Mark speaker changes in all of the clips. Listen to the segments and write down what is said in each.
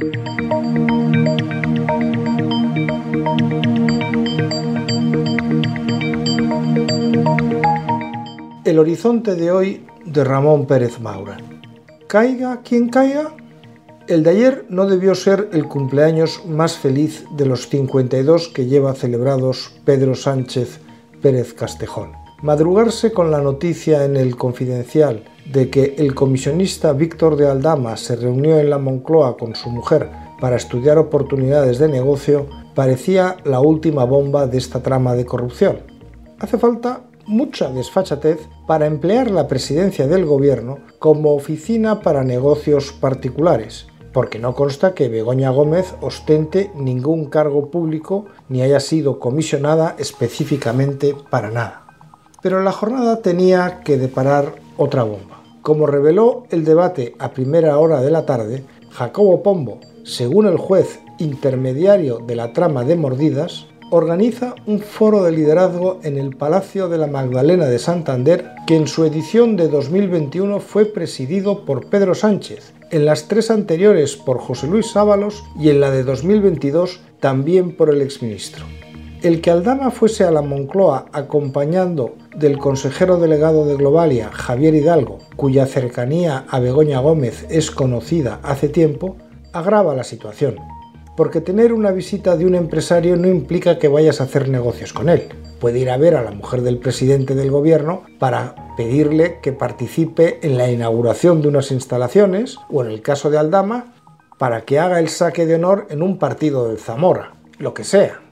Speaker 1: El horizonte de hoy de Ramón Pérez Maura. Caiga quien caiga, el de ayer no debió ser el cumpleaños más feliz de los 52 que lleva celebrados Pedro Sánchez Pérez Castejón. Madrugarse con la noticia en el Confidencial de que el comisionista Víctor de Aldama se reunió en la Moncloa con su mujer para estudiar oportunidades de negocio parecía la última bomba de esta trama de corrupción. Hace falta mucha desfachatez para emplear la presidencia del gobierno como oficina para negocios particulares, porque no consta que Begoña Gómez ostente ningún cargo público ni haya sido comisionada específicamente para nada. Pero la jornada tenía que deparar otra bomba. Como reveló el debate a primera hora de la tarde, Jacobo Pombo, según el juez intermediario de la trama de mordidas, organiza un foro de liderazgo en el Palacio de la Magdalena de Santander que en su edición de 2021 fue presidido por Pedro Sánchez, en las tres anteriores por José Luis Ábalos y en la de 2022 también por el exministro. El que Aldama fuese a la Moncloa acompañando del consejero delegado de Globalia, Javier Hidalgo, cuya cercanía a Begoña Gómez es conocida hace tiempo, agrava la situación porque tener una visita de un empresario no implica que vayas a hacer negocios con él. Puede ir a ver a la mujer del presidente del gobierno para pedirle que participe en la inauguración de unas instalaciones o en el caso de Aldama para que haga el saque de honor en un partido del Zamora, lo que sea.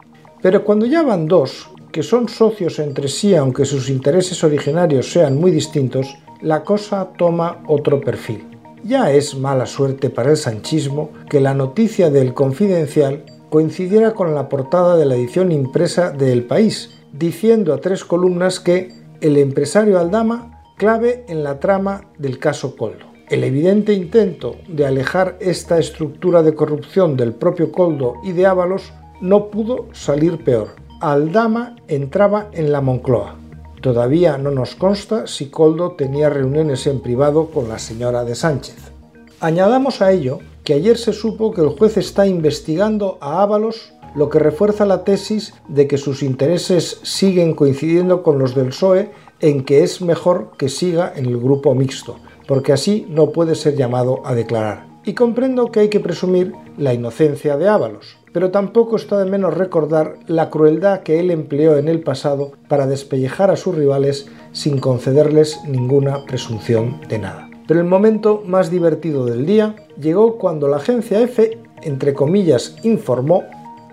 Speaker 1: Pero cuando ya van dos, que son socios entre sí aunque sus intereses originarios sean muy distintos, la cosa toma otro perfil. Ya es mala suerte para el sanchismo que la noticia del Confidencial coincidiera con la portada de la edición impresa de El País, diciendo a tres columnas que el empresario Aldama clave en la trama del caso Coldo. El evidente intento de alejar esta estructura de corrupción del propio Coldo y de Ábalos no pudo salir peor. Aldama entraba en la Moncloa. Todavía no nos consta si Coldo tenía reuniones en privado con la señora de Sánchez. Añadamos a ello que ayer se supo que el juez está investigando a Ábalos, lo que refuerza la tesis de que sus intereses siguen coincidiendo con los del PSOE en que es mejor que siga en el grupo mixto, porque así no puede ser llamado a declarar. Y comprendo que hay que presumir la inocencia de Ábalos, pero tampoco está de menos recordar la crueldad que él empleó en el pasado para despellejar a sus rivales sin concederles ninguna presunción de nada. Pero el momento más divertido del día llegó cuando la agencia EFE, entre comillas, informó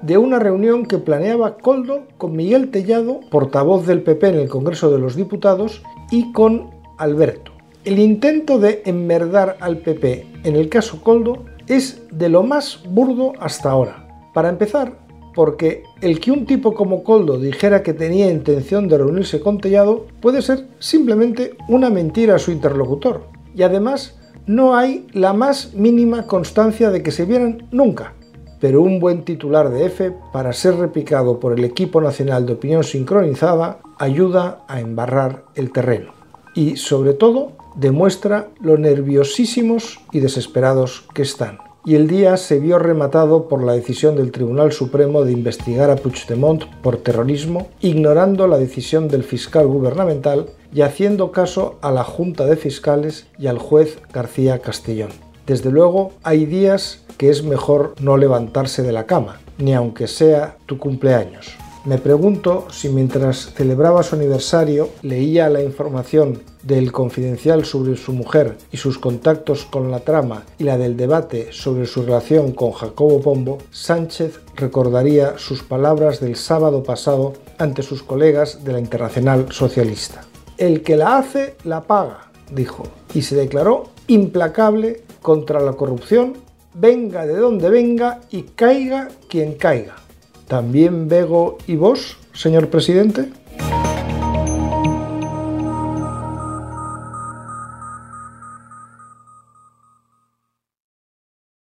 Speaker 1: de una reunión que planeaba Coldo con Miguel Tellado, portavoz del PP en el Congreso de los Diputados, y con Alberto. El intento de enmerdar al PP en el caso Coldo es de lo más burdo hasta ahora. Para empezar, porque el que un tipo como Coldo dijera que tenía intención de reunirse con Tellado puede ser simplemente una mentira a su interlocutor. Y además, no hay la más mínima constancia de que se vieran nunca. Pero un buen titular de F, para ser replicado por el equipo nacional de opinión sincronizada, ayuda a embarrar el terreno. Y, sobre todo, demuestra lo nerviosísimos y desesperados que están y el día se vio rematado por la decisión del Tribunal Supremo de investigar a Puigdemont por terrorismo, ignorando la decisión del fiscal gubernamental y haciendo caso a la Junta de Fiscales y al juez García Castellón. Desde luego, hay días que es mejor no levantarse de la cama, ni aunque sea tu cumpleaños. Me pregunto si mientras celebraba su aniversario leía la información del confidencial sobre su mujer y sus contactos con la trama y la del debate sobre su relación con Jacobo Pombo, Sánchez recordaría sus palabras del sábado pasado ante sus colegas de la Internacional Socialista. El que la hace, la paga, dijo, y se declaró implacable contra la corrupción, venga de donde venga y caiga quien caiga. ¿También Bego y vos, señor presidente?